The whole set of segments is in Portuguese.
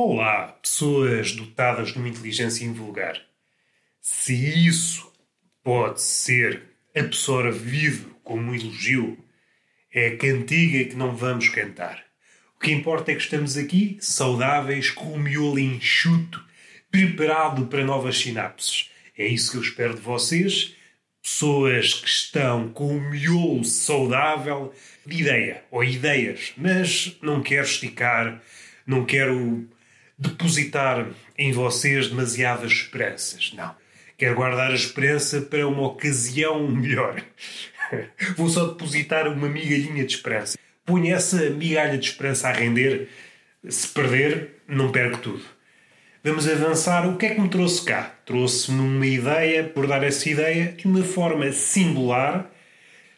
Olá, pessoas dotadas de uma inteligência invulgar. Se isso pode ser absorvido como um elogio, é a cantiga que não vamos cantar. O que importa é que estamos aqui, saudáveis, com o miolo enxuto, preparado para novas sinapses. É isso que eu espero de vocês, pessoas que estão com o miolo saudável de ideia ou ideias, mas não quero esticar, não quero depositar em vocês demasiadas esperanças. Não. Quero guardar a esperança para uma ocasião melhor. Vou só depositar uma migalhinha de esperança. Ponho essa migalha de esperança a render. Se perder, não perco tudo. Vamos avançar. O que é que me trouxe cá? Trouxe-me uma ideia, por dar essa ideia, de uma forma singular.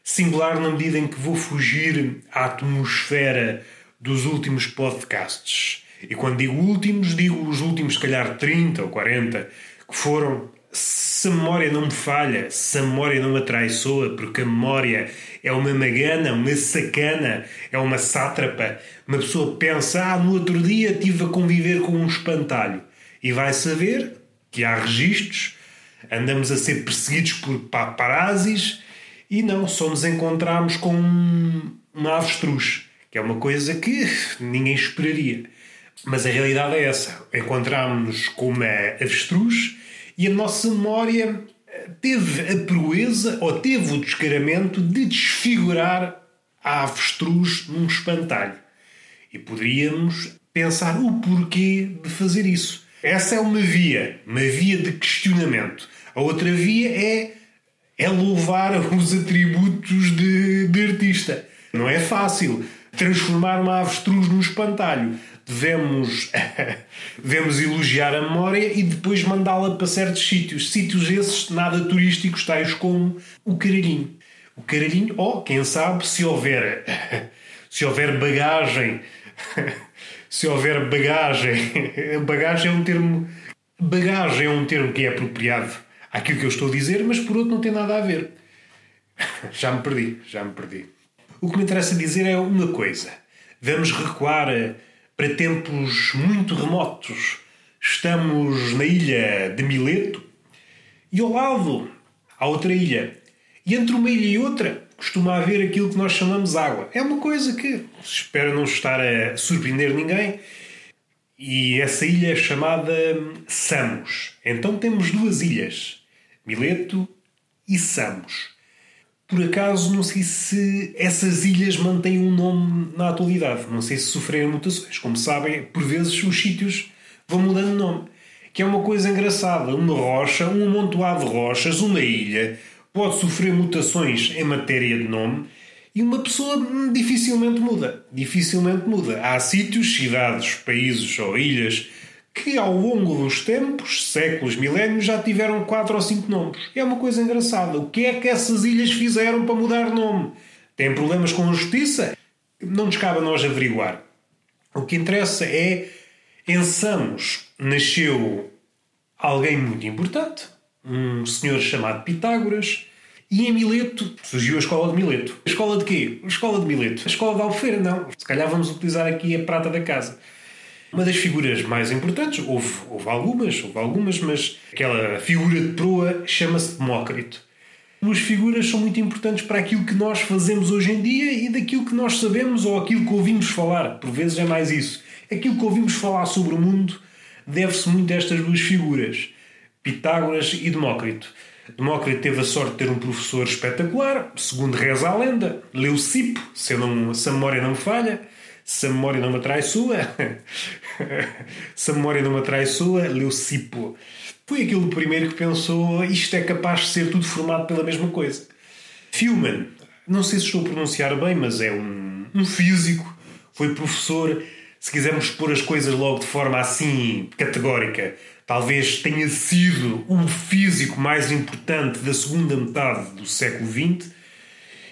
Singular na medida em que vou fugir à atmosfera dos últimos podcasts e quando digo últimos, digo os últimos, se calhar 30 ou 40, que foram. Se a memória não me falha, se a memória não me atraiçoa, porque a memória é uma magana, uma sacana, é uma sátrapa. Uma pessoa pensa, ah, no outro dia estive a conviver com um espantalho. E vai saber que há registros, andamos a ser perseguidos por paparazzis e não, só nos encontramos com um, um avestruz, que é uma coisa que ninguém esperaria. Mas a realidade é essa. Encontramos-nos com uma avestruz e a nossa memória eh, teve a proeza ou teve o descaramento de desfigurar a avestruz num espantalho. E poderíamos pensar o porquê de fazer isso. Essa é uma via, uma via de questionamento. A outra via é, é louvar os atributos de, de artista. Não é fácil transformar uma avestruz num espantalho devemos, devemos elogiar a memória e depois mandá-la para certos sítios. Sítios esses nada turísticos, tais como o Caralhinho. O Caralhinho, ou oh, quem sabe, se houver, se houver bagagem, se houver bagagem, bagagem é um termo, bagagem é um termo que é apropriado àquilo que eu estou a dizer, mas por outro não tem nada a ver. Já me perdi, já me perdi. O que me interessa dizer é uma coisa. Vamos recuar para tempos muito remotos. Estamos na ilha de Mileto e ao lado há outra ilha. E entre uma ilha e outra costuma haver aquilo que nós chamamos água. É uma coisa que espero não estar a surpreender ninguém. E essa ilha é chamada Samos. Então temos duas ilhas, Mileto e Samos. Por acaso, não sei se essas ilhas mantêm um nome na atualidade. Não sei se sofreram mutações. Como sabem, por vezes os sítios vão mudando de nome. Que é uma coisa engraçada. Uma rocha, um amontoado de rochas, uma ilha, pode sofrer mutações em matéria de nome e uma pessoa dificilmente muda. Dificilmente muda. Há sítios, cidades, países ou ilhas que ao longo dos tempos, séculos, milénios, já tiveram quatro ou cinco nomes. É uma coisa engraçada. O que é que essas ilhas fizeram para mudar nome? Têm problemas com a justiça? Não nos cabe a nós averiguar. O que interessa é, em Samos nasceu alguém muito importante, um senhor chamado Pitágoras, e em Mileto surgiu a escola de Mileto. A escola de quê? A escola de Mileto. A escola de Albufeira, não. Se calhar vamos utilizar aqui a prata da casa. Uma das figuras mais importantes, houve, houve algumas, houve algumas, mas aquela figura de proa chama-se Demócrito. Duas figuras são muito importantes para aquilo que nós fazemos hoje em dia e daquilo que nós sabemos ou aquilo que ouvimos falar. Por vezes é mais isso. Aquilo que ouvimos falar sobre o mundo deve-se muito a estas duas figuras, Pitágoras e Demócrito. Demócrito teve a sorte de ter um professor espetacular, segundo reza a lenda, Leucipo, se, não, se a memória não me falha se a memória não me atraiçoa, se a memória não me atraiçoa, Leucipo foi aquele primeiro que pensou isto é capaz de ser tudo formado pela mesma coisa. Filman, não sei se estou a pronunciar bem, mas é um, um físico, foi professor, se quisermos pôr as coisas logo de forma assim categórica, talvez tenha sido o físico mais importante da segunda metade do século XX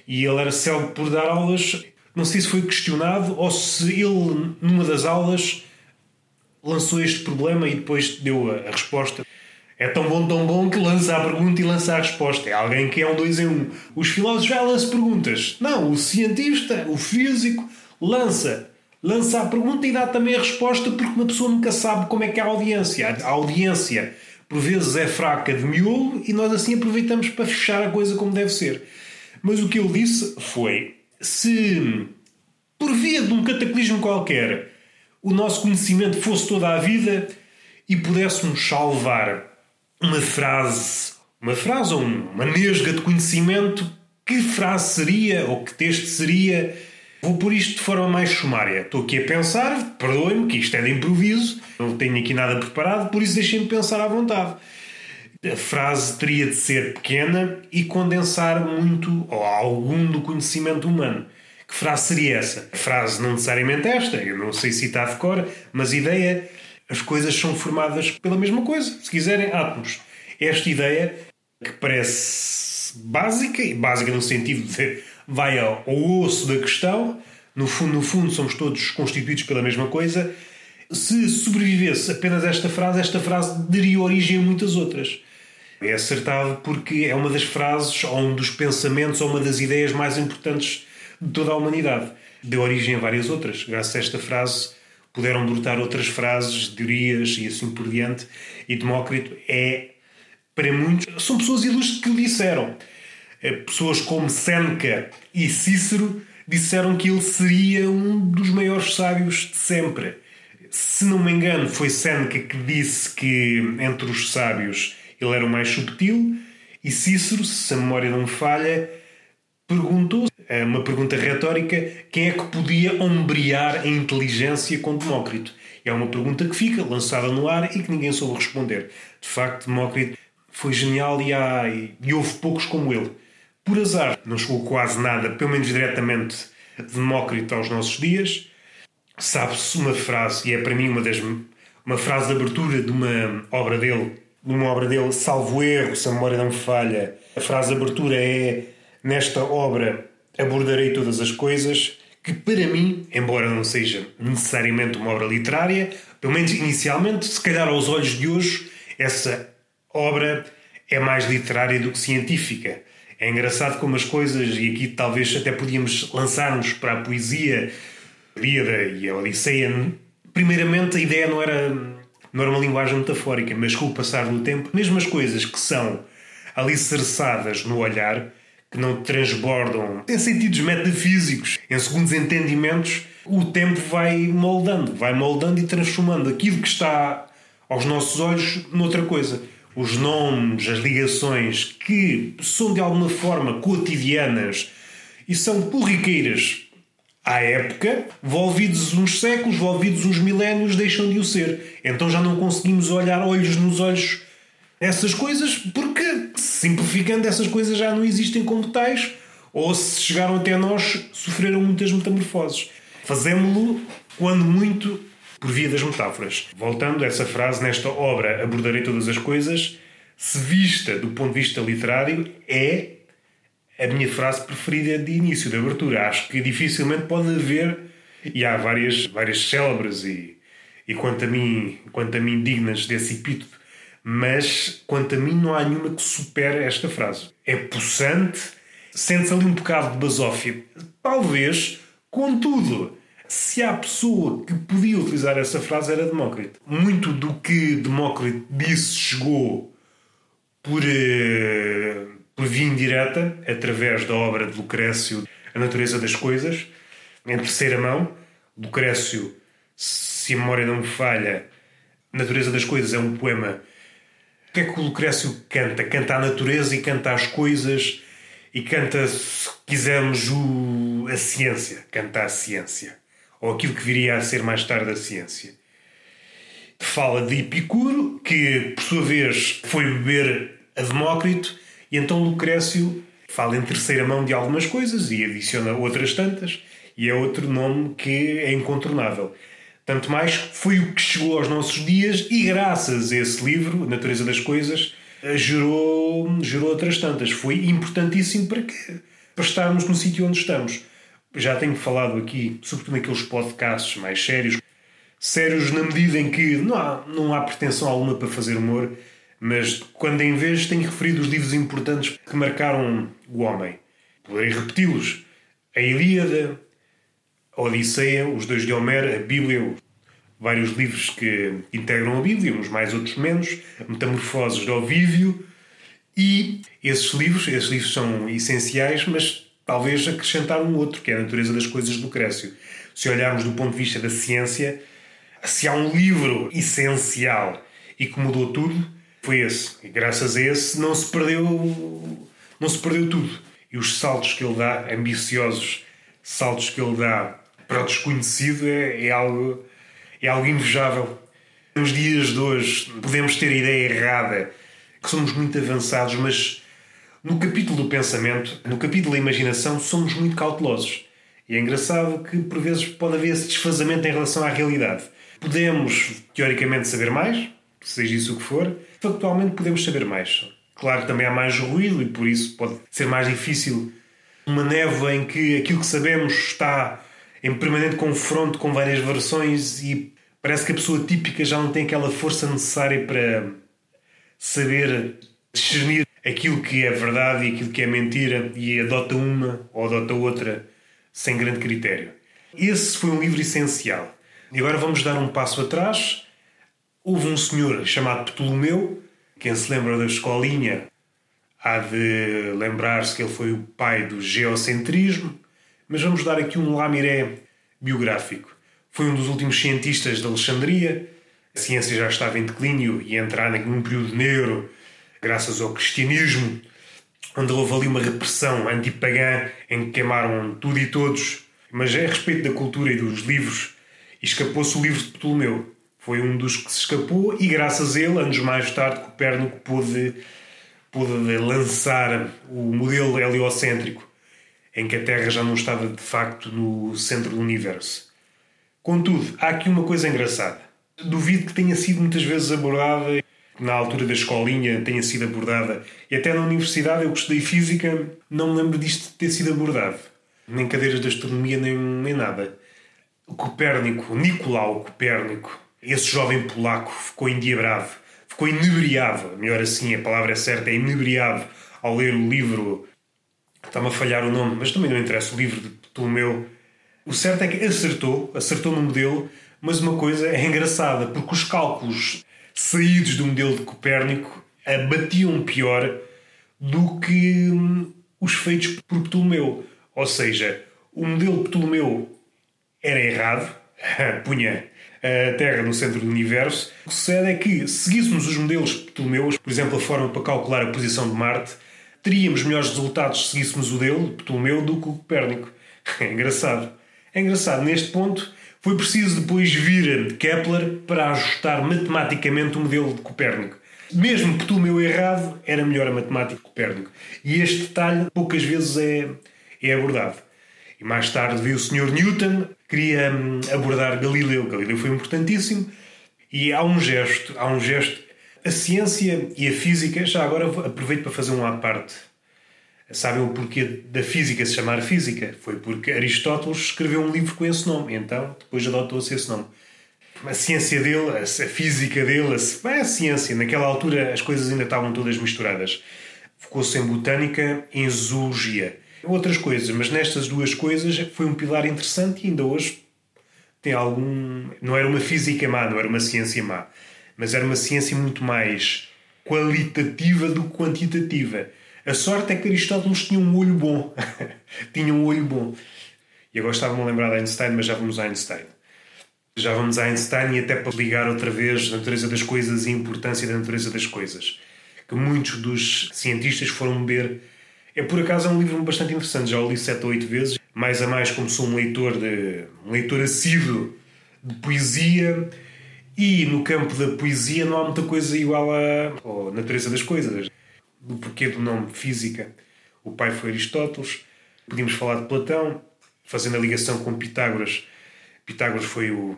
e ele era célebre por dar aulas não sei se foi questionado ou se ele, numa das aulas, lançou este problema e depois deu a, a resposta. É tão bom, tão bom que lança a pergunta e lança a resposta. É alguém que é um dois em um. Os filósofos já lançam perguntas. Não, o cientista, o físico, lança. lança a pergunta e dá também a resposta, porque uma pessoa nunca sabe como é que é a audiência. A audiência, por vezes, é fraca de miolo e nós assim aproveitamos para fechar a coisa como deve ser. Mas o que ele disse foi: se por via de um cataclismo qualquer o nosso conhecimento fosse toda a vida e pudéssemos salvar uma frase, uma frase ou uma nesga de conhecimento, que frase seria ou que texto seria? Vou pôr isto de forma mais sumária. Estou aqui a pensar, perdoem-me que isto é de improviso, não tenho aqui nada preparado, por isso deixem-me pensar à vontade. A frase teria de ser pequena e condensar muito ou algum do conhecimento humano. Que frase seria essa? A frase não necessariamente esta, eu não sei citar de cor, mas a ideia, as coisas são formadas pela mesma coisa, se quiserem, átomos. Esta ideia, que parece básica, e básica no sentido de vai ao osso da questão, no fundo, no fundo somos todos constituídos pela mesma coisa, se sobrevivesse apenas esta frase, esta frase daria origem a muitas outras. É acertado porque é uma das frases, ou um dos pensamentos, ou uma das ideias mais importantes de toda a humanidade. Deu origem a várias outras. Graças a esta frase puderam brotar outras frases, teorias e assim por diante. E Demócrito é, para muitos, são pessoas ilustres que o disseram. Eh, pessoas como Seneca e Cícero disseram que ele seria um dos maiores sábios de sempre. Se não me engano, foi Seneca que disse que entre os sábios ele era o mais subtil, e Cícero, se a memória não me falha, perguntou é uma pergunta retórica: quem é que podia ombrear a inteligência com Demócrito? É uma pergunta que fica lançada no ar e que ninguém soube responder. De facto, Demócrito foi genial e, há, e houve poucos como ele. Por azar, não chegou quase nada, pelo menos diretamente, de Demócrito aos nossos dias. Sabe-se uma frase, e é para mim uma das uma frase de abertura de uma obra dele, de uma obra dele, salvo erro, se a memória não me falha. A frase de abertura é nesta obra abordarei todas as coisas, que para mim, embora não seja necessariamente uma obra literária, pelo menos inicialmente, se calhar aos olhos de hoje, essa obra é mais literária do que científica. É engraçado como as coisas, e aqui talvez até podíamos lançar-nos para a poesia, a Líada e a Odisseia. Primeiramente, a ideia não era, não era uma linguagem metafórica, mas com o passar do tempo, mesmo as coisas que são alicerçadas no olhar, que não transbordam em sentidos metafísicos, em segundos entendimentos, o tempo vai moldando, vai moldando e transformando aquilo que está aos nossos olhos noutra coisa. Os nomes, as ligações que são de alguma forma cotidianas e são corriqueiras à época, volvidos uns séculos, volvidos uns milénios, deixam de o ser. Então já não conseguimos olhar olhos nos olhos essas coisas porque, simplificando, essas coisas já não existem como tais ou se chegaram até nós, sofreram muitas metamorfoses. Fazemos-lo, quando muito, por via das metáforas. Voltando a essa frase, nesta obra abordarei todas as coisas, se vista do ponto de vista literário, é a minha frase preferida de início, de abertura. Acho que dificilmente pode haver, e há várias, várias célebres e, e quanto, a mim, quanto a mim dignas desse epíteto, mas quanto a mim não há nenhuma que supere esta frase. É possante, sente-se ali um bocado de basófia. Talvez, contudo, se há pessoa que podia utilizar essa frase era Demócrito. Muito do que Demócrito disse chegou por, uh, por via indireta, através da obra de Lucrécio, A Natureza das Coisas, em terceira mão. Lucrécio, se a memória não me falha, Natureza das Coisas é um poema o que é que o Lucrécio canta? Canta a natureza e canta as coisas e canta, se quisermos, o, a ciência. Canta a ciência. Ou aquilo que viria a ser mais tarde a ciência. Fala de Epicuro, que por sua vez foi beber a Demócrito, e então Lucrécio fala em terceira mão de algumas coisas e adiciona outras tantas, e é outro nome que é incontornável. Tanto mais foi o que chegou aos nossos dias e graças a esse livro, Natureza das Coisas, eh, gerou, gerou outras tantas. Foi importantíssimo para, que, para estarmos no sítio onde estamos. Já tenho falado aqui, sobretudo naqueles podcasts mais sérios, sérios na medida em que não há, não há pretensão alguma para fazer humor, mas quando em vez tenho referido os livros importantes que marcaram o homem. Poderei repeti-los. A Ilíada, a Odisseia, os dois de Homero, a Bíblia, vários livros que integram a Bíblia, uns mais, outros menos, Metamorfoses de Ovívio, e esses livros, esses livros são essenciais, mas talvez acrescentar um outro, que é a natureza das coisas de Lucrécio. Se olharmos do ponto de vista da ciência, se há um livro essencial e que mudou tudo, foi esse. E graças a esse não se perdeu, não se perdeu tudo. E os saltos que ele dá, ambiciosos saltos que ele dá para o desconhecido, é, é algo, é algo invejável. Nos dias de hoje podemos ter a ideia errada que somos muito avançados, mas no capítulo do pensamento, no capítulo da imaginação, somos muito cautelosos. E é engraçado que por vezes pode haver esse desfazamento em relação à realidade. Podemos, teoricamente, saber mais, seja isso o que for, factualmente podemos saber mais. Claro que também há mais ruído e por isso pode ser mais difícil uma névoa em que aquilo que sabemos está em permanente confronto com várias versões e parece que a pessoa típica já não tem aquela força necessária para saber discernir aquilo que é verdade e aquilo que é mentira e adota uma ou adota outra sem grande critério. Esse foi um livro essencial. E agora vamos dar um passo atrás. Houve um senhor chamado Ptolomeu, quem se lembra da escolinha há de lembrar-se que ele foi o pai do geocentrismo, mas vamos dar aqui um lamiré biográfico. Foi um dos últimos cientistas de Alexandria, a ciência já estava em declínio e entrar num período negro, graças ao cristianismo, onde houve ali uma repressão antipagã em que queimaram tudo e todos. Mas a respeito da cultura e dos livros, escapou-se o livro de Ptolomeu. Foi um dos que se escapou e, graças a ele, anos mais tarde, Copérnico pôde, pôde lançar o modelo heliocêntrico, em que a Terra já não estava de facto no centro do universo. Contudo, há aqui uma coisa engraçada. Duvido que tenha sido muitas vezes abordada na altura da escolinha tenha sido abordada e até na universidade eu que estudei física não me lembro disto ter sido abordado. Nem cadeiras de astronomia nem, nem nada. Copérnico, Nicolau Copérnico esse jovem polaco ficou endiabrado ficou inebriado, melhor assim a palavra é certa, é inebriado ao ler o livro está-me a falhar o nome, mas também não interessa o livro de Ptolomeu o certo é que acertou, acertou no modelo mas uma coisa é engraçada, porque os cálculos saídos do modelo de Copérnico batiam pior do que hum, os feitos por Ptolomeu. Ou seja, o modelo de Ptolomeu era errado, punha a Terra no centro do universo. O que sucede é que, se seguíssemos os modelos de Ptolomeu, por exemplo, a forma para calcular a posição de Marte, teríamos melhores resultados se seguíssemos o dele, de Ptolomeu, do que o Copérnico. É engraçado. É engraçado. Neste ponto, foi preciso depois vir Kepler para ajustar matematicamente o modelo de Copérnico. Mesmo que tu meu errado, era melhor a matemática de Copérnico. E este detalhe poucas vezes é, é abordado. E mais tarde veio o Sr. Newton, queria hum, abordar Galileu. Galileu foi importantíssimo. E há um gesto, há um gesto. A ciência e a física, já agora aproveito para fazer um à parte Sabem o porquê da física se chamar física? Foi porque Aristóteles escreveu um livro com esse nome, então depois adotou-se esse nome. A ciência dele, a física dele, a, ciência, naquela altura as coisas ainda estavam todas misturadas. Focou-se em botânica, em zoologia, outras coisas, mas nestas duas coisas foi um pilar interessante e ainda hoje tem algum. Não era uma física má, não era uma ciência má, mas era uma ciência muito mais qualitativa do que quantitativa a sorte é que Aristóteles tinha um olho bom. tinha um olho bom. E agora estava-me a lembrar de Einstein, mas já vamos a Einstein. Já vamos a Einstein e até para ligar outra vez a natureza das coisas e a importância da natureza das coisas. Que muitos dos cientistas foram beber. É por acaso é um livro bastante interessante, já o li sete ou oito vezes. Mais a mais, como sou um leitor, de, um leitor assíduo de poesia, e no campo da poesia não há muita coisa igual à, natureza das coisas do porquê do nome física. O pai foi Aristóteles. Podíamos falar de Platão, fazendo a ligação com Pitágoras. Pitágoras foi o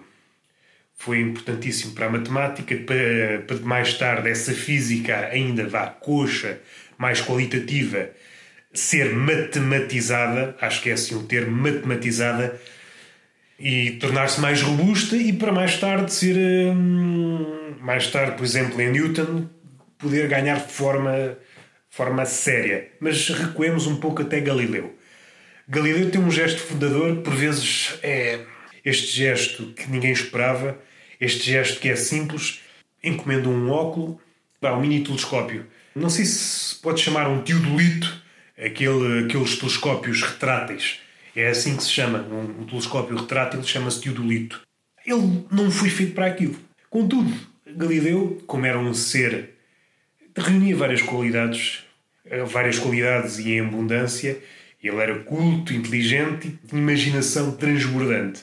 foi importantíssimo para a matemática, para, para mais tarde essa física ainda vá coxa, mais qualitativa, ser matematizada, acho que é assim o termo, matematizada, e tornar-se mais robusta e para mais tarde ser, hum, mais tarde, por exemplo, em Newton, poder ganhar forma forma séria. Mas recuemos um pouco até Galileu. Galileu tem um gesto fundador, por vezes é este gesto que ninguém esperava, este gesto que é simples, encomenda um óculo, dá um mini telescópio. Não sei se pode chamar um teodolito, aquele, aqueles telescópios retráteis. É assim que se chama. Um, um telescópio retrátil chama-se teodolito. Ele não foi feito para aquilo. Contudo, Galileu, como era um ser, reunia várias qualidades, eh, várias qualidades e em abundância. Ele era culto, inteligente, tinha imaginação transbordante.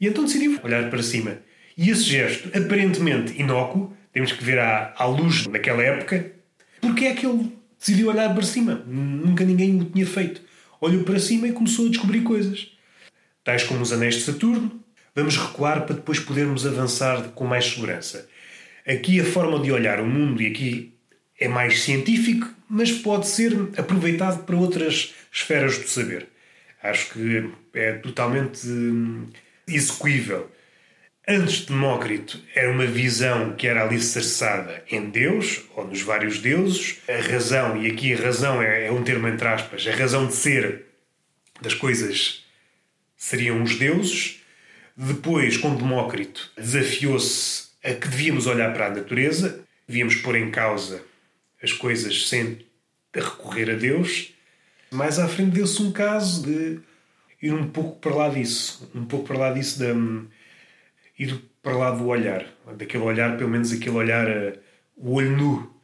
E então decidiu olhar para cima. E esse gesto, aparentemente inócuo, temos que ver à, à luz daquela época, porque é que ele decidiu olhar para cima. Nunca ninguém o tinha feito. Olhou para cima e começou a descobrir coisas. Tais como os anéis de Saturno. Vamos recuar para depois podermos avançar com mais segurança. Aqui a forma de olhar o mundo, e aqui é mais científico, mas pode ser aproveitado para outras esferas do saber. Acho que é totalmente hum, execuível. Antes de Demócrito era uma visão que era alicerçada em Deus, ou nos vários deuses. A razão, e aqui a razão é, é um termo entre aspas, a razão de ser das coisas seriam os deuses. Depois, com Demócrito, desafiou-se a que devíamos olhar para a natureza, devíamos pôr em causa as coisas sem recorrer a Deus. Mais à frente deu-se um caso de ir um pouco para lá disso, um pouco para lá disso da ir para lá do olhar, daquele olhar, pelo menos aquele olhar, uh, o olho nu.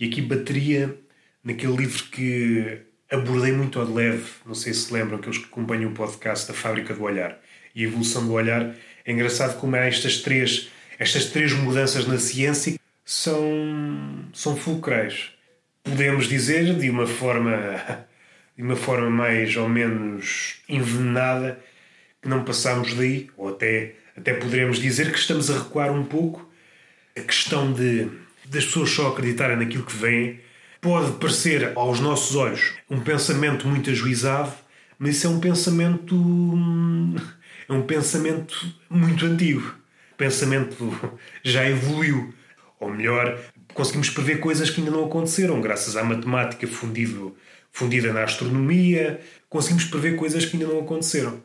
E aqui bateria naquele livro que abordei muito de leve, não sei se lembram, aqueles que acompanham o podcast da Fábrica do Olhar e a evolução do olhar. É engraçado como há estas três, estas três mudanças na ciência são, são fulcrais. Podemos dizer de uma forma de uma forma mais ou menos envenenada que não passamos daí, ou até, até poderemos dizer que estamos a recuar um pouco. A questão de das pessoas só acreditarem naquilo que vem pode parecer aos nossos olhos um pensamento muito ajuizado, mas isso é um pensamento é um pensamento muito antigo. O pensamento já evoluiu. Ou melhor, conseguimos prever coisas que ainda não aconteceram, graças à matemática fundido, fundida na astronomia, conseguimos prever coisas que ainda não aconteceram.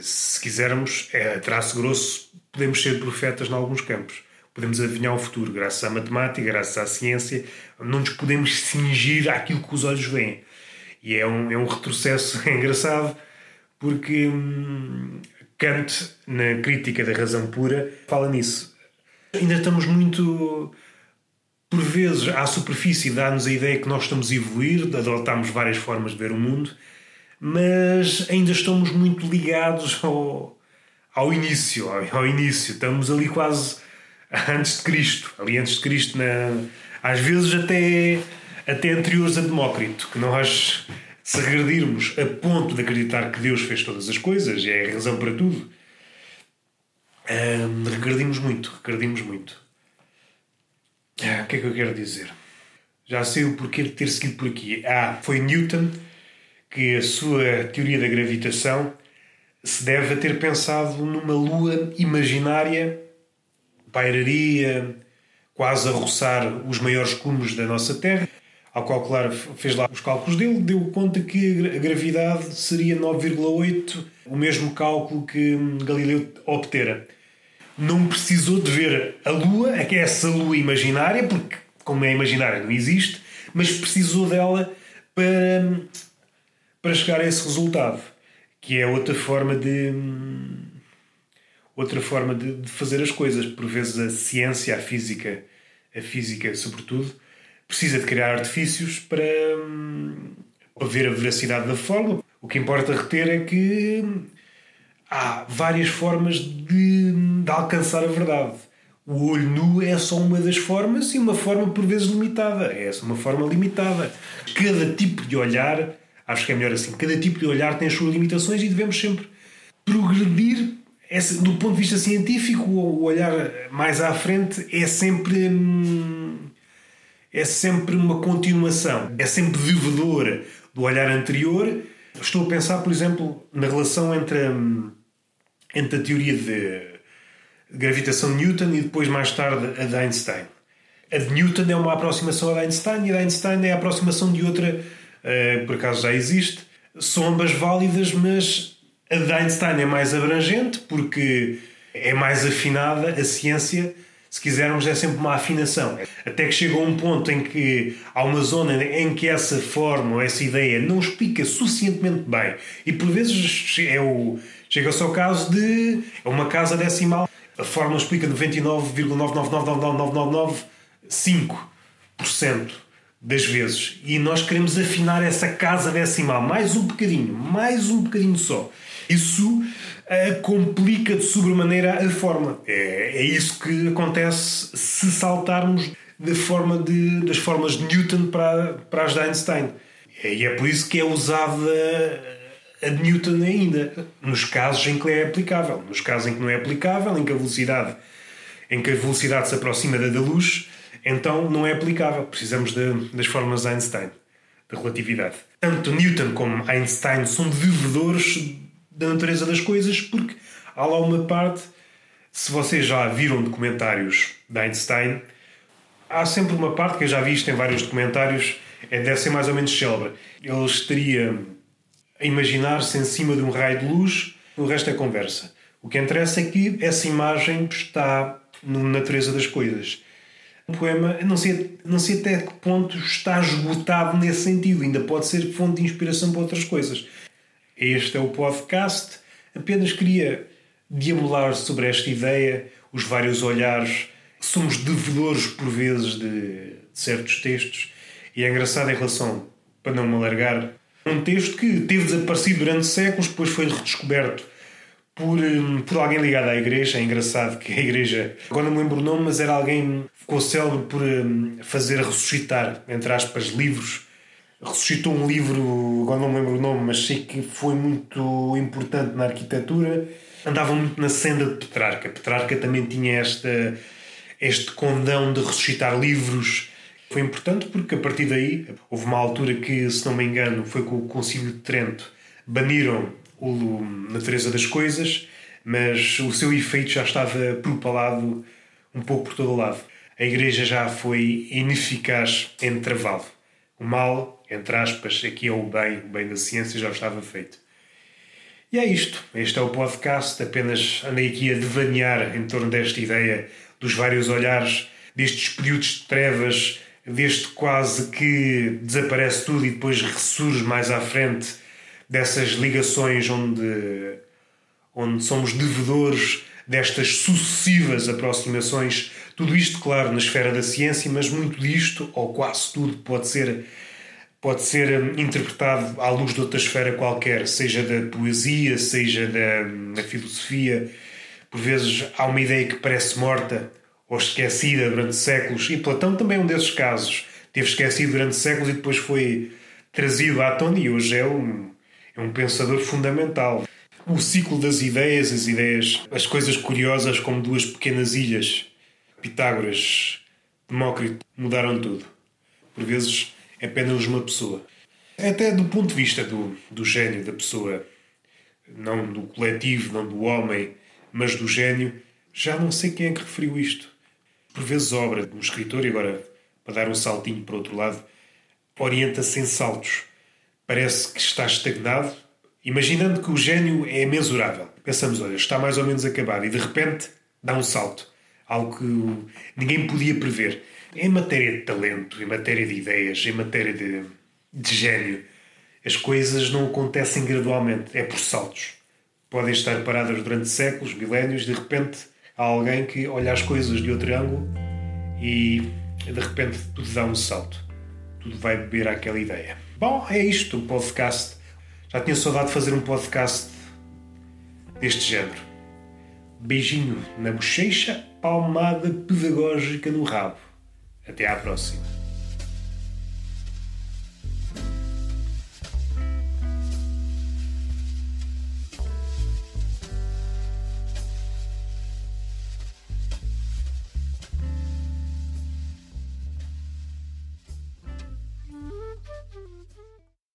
Se quisermos, é, a traço grosso, podemos ser profetas em alguns campos. Podemos adivinhar o futuro, graças à matemática, graças à ciência. Não nos podemos cingir àquilo que os olhos veem. E é um, é um retrocesso engraçado, porque hum, Kant, na crítica da razão pura, fala nisso. Ainda estamos muito por vezes, à superfície dá-nos a ideia que nós estamos a evoluir, adotamos várias formas de ver o mundo, mas ainda estamos muito ligados ao, ao início, ao, ao início. Estamos ali quase antes de Cristo, ali antes de Cristo, na, às vezes até, até anteriores a Demócrito, que nós, se regredirmos a ponto de acreditar que Deus fez todas as coisas, e é a razão para tudo, hum, regredimos muito, regredimos muito. Ah, o que é que eu quero dizer? Já sei o porquê de ter seguido por aqui. Ah, foi Newton que a sua teoria da gravitação se deve a ter pensado numa lua imaginária, pairaria, quase a roçar os maiores cumes da nossa Terra. Ao calcular, fez lá os cálculos dele, deu conta que a gravidade seria 9,8, o mesmo cálculo que Galileu obtera não precisou de ver a Lua, é essa Lua imaginária, porque, como é imaginária, não existe, mas precisou dela para, para chegar a esse resultado, que é outra forma de. outra forma de, de fazer as coisas. Por vezes a ciência, a física, a física sobretudo, precisa de criar artifícios para, para ver a veracidade da forma. O que importa reter é que há várias formas de, de alcançar a verdade. O olho nu é só uma das formas e uma forma por vezes limitada. É uma forma limitada. Cada tipo de olhar, acho que é melhor assim, cada tipo de olhar tem as suas limitações e devemos sempre progredir. Do ponto de vista científico, o olhar mais à frente é sempre. Hum, é sempre uma continuação, é sempre devedor do olhar anterior. Estou a pensar, por exemplo, na relação entre hum, entre a teoria de gravitação de Newton e depois, mais tarde, a de Einstein. A de Newton é uma aproximação a Einstein e a de Einstein é a aproximação de outra, uh, por acaso já existe, são ambas válidas, mas a de Einstein é mais abrangente porque é mais afinada, a ciência, se quisermos, é sempre uma afinação. Até que chega a um ponto em que há uma zona em que essa forma ou essa ideia não explica suficientemente bem. E por vezes é o, chega-se ao caso de é uma casa decimal, a fórmula explica 99,999995% das vezes e nós queremos afinar essa casa decimal mais um bocadinho, mais um bocadinho só. Isso uh, complica de sobremaneira a forma. É, é isso que acontece se saltarmos da forma de, das formas de Newton para, para as de Einstein. E é por isso que é usada a de Newton ainda, nos casos em que é aplicável. Nos casos em que não é aplicável, em que a velocidade, em que a velocidade se aproxima da da luz, então não é aplicável. Precisamos de, das formas Einstein, da relatividade. Tanto Newton como Einstein são devedores da natureza das coisas, porque há lá uma parte, se vocês já viram documentários de Einstein, há sempre uma parte que eu já vi isto em vários documentários, é, deve ser mais ou menos célebre. Ele estaria a imaginar-se em cima de um raio de luz, o resto é conversa. O que interessa é que essa imagem está na natureza das coisas. O poema, não sei, não sei até que ponto está esgotado nesse sentido, ainda pode ser fonte de inspiração para outras coisas. Este é o podcast. Apenas queria deambular sobre esta ideia, os vários olhares. Somos devedores, por vezes, de certos textos. E é engraçado em relação, para não me alargar, um texto que teve desaparecido durante séculos, depois foi redescoberto por, hum, por alguém ligado à igreja. É engraçado que a igreja, agora não me lembro o nome, mas era alguém que ficou célebre por hum, fazer ressuscitar, entre aspas, livros ressuscitou um livro, agora não me lembro o nome, mas sei que foi muito importante na arquitetura. Andava muito na senda de Petrarca. Petrarca também tinha esta, este condão de ressuscitar livros. Foi importante porque a partir daí houve uma altura que, se não me engano, foi com o Concílio de Trento, baniram o Natureza das Coisas, mas o seu efeito já estava propalado um pouco por todo o lado. A Igreja já foi ineficaz em travá-lo. O mal entre aspas, aqui é o bem, o bem da ciência já estava feito. E é isto. Este é o podcast. Apenas andei aqui a devanear em torno desta ideia dos vários olhares, destes períodos de trevas, deste quase que desaparece tudo e depois ressurge mais à frente, dessas ligações onde, onde somos devedores destas sucessivas aproximações. Tudo isto, claro, na esfera da ciência, mas muito disto, ou quase tudo, pode ser pode ser hum, interpretado à luz de outra esfera qualquer, seja da poesia, seja da, hum, da filosofia. Por vezes há uma ideia que parece morta ou esquecida durante séculos, e Platão também é um desses casos. Teve esquecido durante séculos e depois foi trazido à tona e hoje é um, é um pensador fundamental. O ciclo das ideias, as ideias, as coisas curiosas como duas pequenas ilhas, Pitágoras, Demócrito, mudaram tudo. Por vezes é apenas uma pessoa. Até do ponto de vista do, do gênio da pessoa, não do coletivo, não do homem, mas do gênio, já não sei quem é que referiu isto. Por vezes, obra de um escritor, e agora para dar um saltinho para outro lado, orienta-se em saltos. Parece que está estagnado, imaginando que o gênio é mensurável. Pensamos, olha, está mais ou menos acabado, e de repente dá um salto. Algo que ninguém podia prever. Em matéria de talento, em matéria de ideias, em matéria de, de gênio, as coisas não acontecem gradualmente, é por saltos. Podem estar paradas durante séculos, milénios, de repente há alguém que olha as coisas de outro ângulo e de repente tudo dá um salto. Tudo vai beber àquela ideia. Bom, é isto, o podcast. Já tinha saudade de fazer um podcast deste género. Beijinho na bochecha, palmada pedagógica no rabo. Até à próxima.